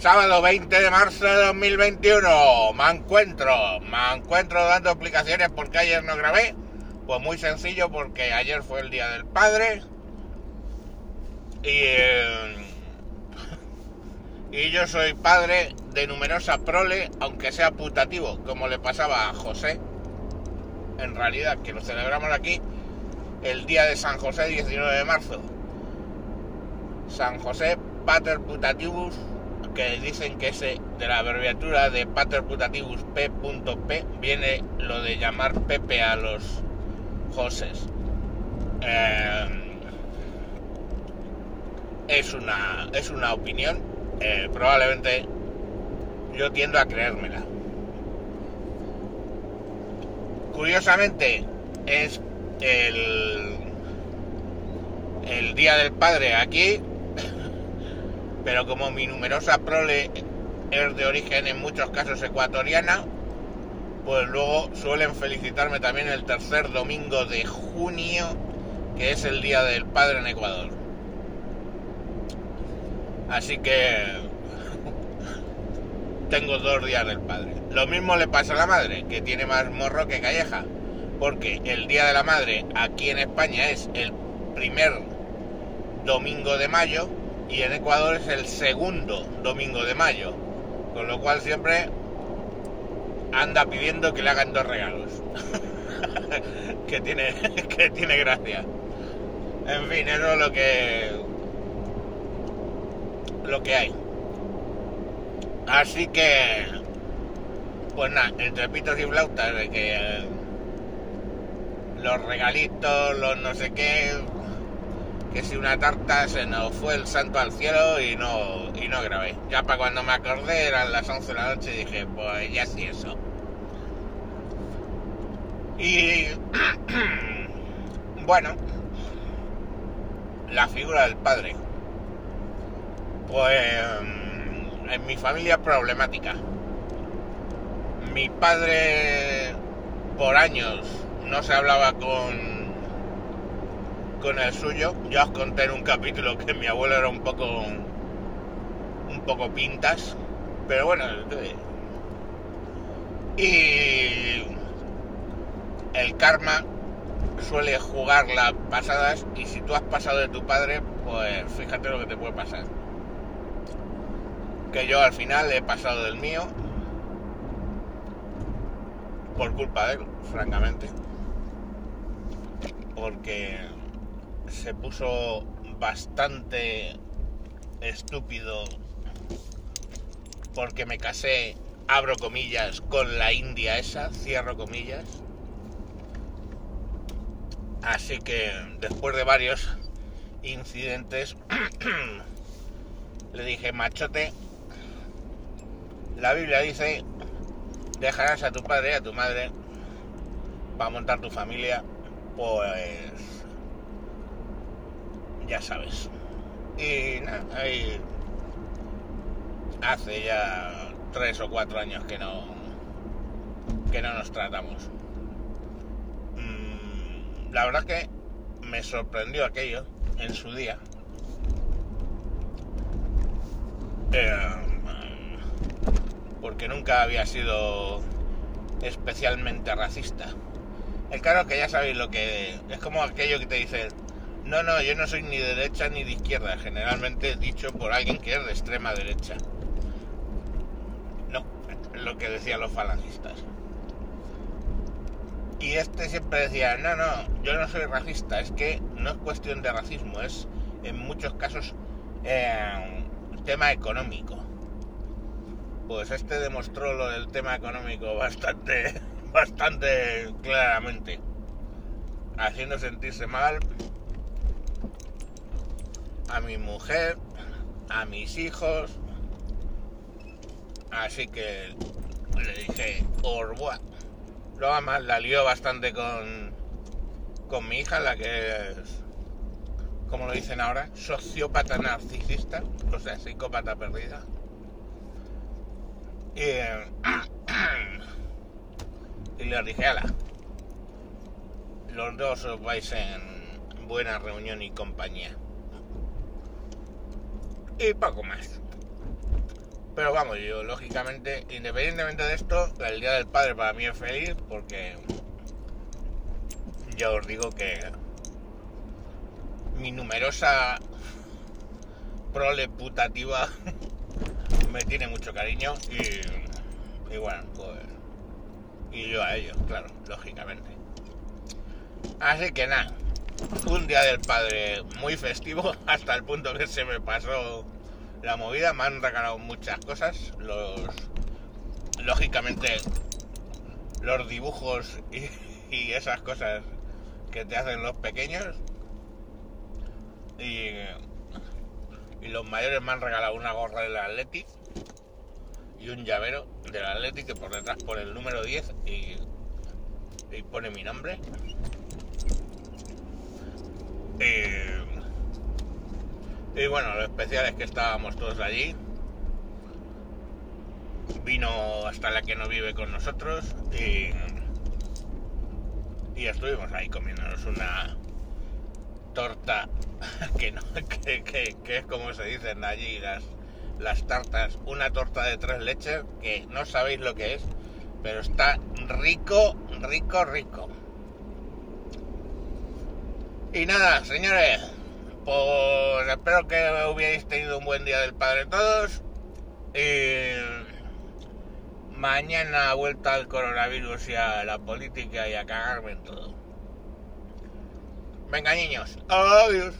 Sábado 20 de marzo de 2021. Me encuentro, me encuentro dando explicaciones porque ayer no grabé. Pues muy sencillo porque ayer fue el Día del Padre. Y, eh, y yo soy padre de numerosa prole, aunque sea putativo, como le pasaba a José. En realidad, que lo celebramos aquí el día de San José, 19 de marzo. San José Pater Putativus, que dicen que ese de la abreviatura de Pater Putativus P.P. viene lo de llamar Pepe a los Joses. Eh, es una es una opinión, eh, probablemente yo tiendo a creérmela. Curiosamente es el, el Día del Padre aquí, pero como mi numerosa prole es de origen en muchos casos ecuatoriana, pues luego suelen felicitarme también el tercer domingo de junio, que es el Día del Padre en Ecuador. Así que tengo dos días del padre. Lo mismo le pasa a la madre, que tiene más morro que calleja porque el Día de la Madre aquí en España es el primer domingo de mayo y en Ecuador es el segundo domingo de mayo, con lo cual siempre anda pidiendo que le hagan dos regalos, que tiene que tiene gracia. En fin, eso es lo que lo que hay. Así que pues nada, entre pitos y flautas de que los regalitos, los no sé qué, que si una tarta se nos fue el santo al cielo y no, y no grabé. Ya para cuando me acordé eran las 11 de la noche y dije, pues ya sí eso. Y bueno, la figura del padre. Pues en mi familia problemática. Mi padre por años no se hablaba con con el suyo. Ya os conté en un capítulo que mi abuelo era un poco un poco pintas, pero bueno, y el karma suele jugar las pasadas y si tú has pasado de tu padre, pues fíjate lo que te puede pasar. Que yo al final he pasado del mío por culpa de él, francamente porque se puso bastante estúpido porque me casé, abro comillas, con la India esa, cierro comillas. Así que después de varios incidentes le dije, machote, la Biblia dice, dejarás a tu padre y a tu madre para montar tu familia pues ya sabes. Y nada, ahí hace ya tres o cuatro años que no que no nos tratamos. Mm, la verdad que me sorprendió aquello en su día. Eh, porque nunca había sido especialmente racista. El claro que ya sabéis lo que es como aquello que te dice, no, no, yo no soy ni de derecha ni de izquierda, generalmente dicho por alguien que es de extrema derecha. No, lo que decían los falangistas. Y este siempre decía, no, no, yo no soy racista, es que no es cuestión de racismo, es en muchos casos eh, tema económico. Pues este demostró lo del tema económico bastante bastante claramente, haciendo sentirse mal a mi mujer, a mis hijos, así que le dije, Orboa. Luego además la lió bastante con, con mi hija, la que es, como lo dicen ahora, sociópata narcisista, o sea, psicópata perdida. Y, y les dije, ala, los dos os vais en buena reunión y compañía. Y poco más. Pero vamos, yo lógicamente, independientemente de esto, el Día del Padre para mí es feliz porque ya os digo que mi numerosa prole putativa me tiene mucho cariño y, y bueno, pues... Y yo a ellos, claro, lógicamente. Así que nada, un día del padre muy festivo hasta el punto que se me pasó la movida, me han regalado muchas cosas, lógicamente los dibujos y, esas cosas que te hacen los pequeños. Y, los mayores me han regalado una gorra del Atleti y un llavero del Atleti que por detrás pone el número 10 y, y pone mi nombre y, y bueno, lo especial es que estábamos todos allí. Vino hasta la que no vive con nosotros y, y estuvimos ahí comiéndonos una torta que, no, que, que, que es como se dicen allí las, las tartas, una torta de tres leches que no sabéis lo que es, pero está rico, rico, rico. Y nada, señores, pues espero que hubierais tenido un buen día del padre todos. Y mañana vuelta al coronavirus y a la política y a cagarme en todo. Venga niños, adiós.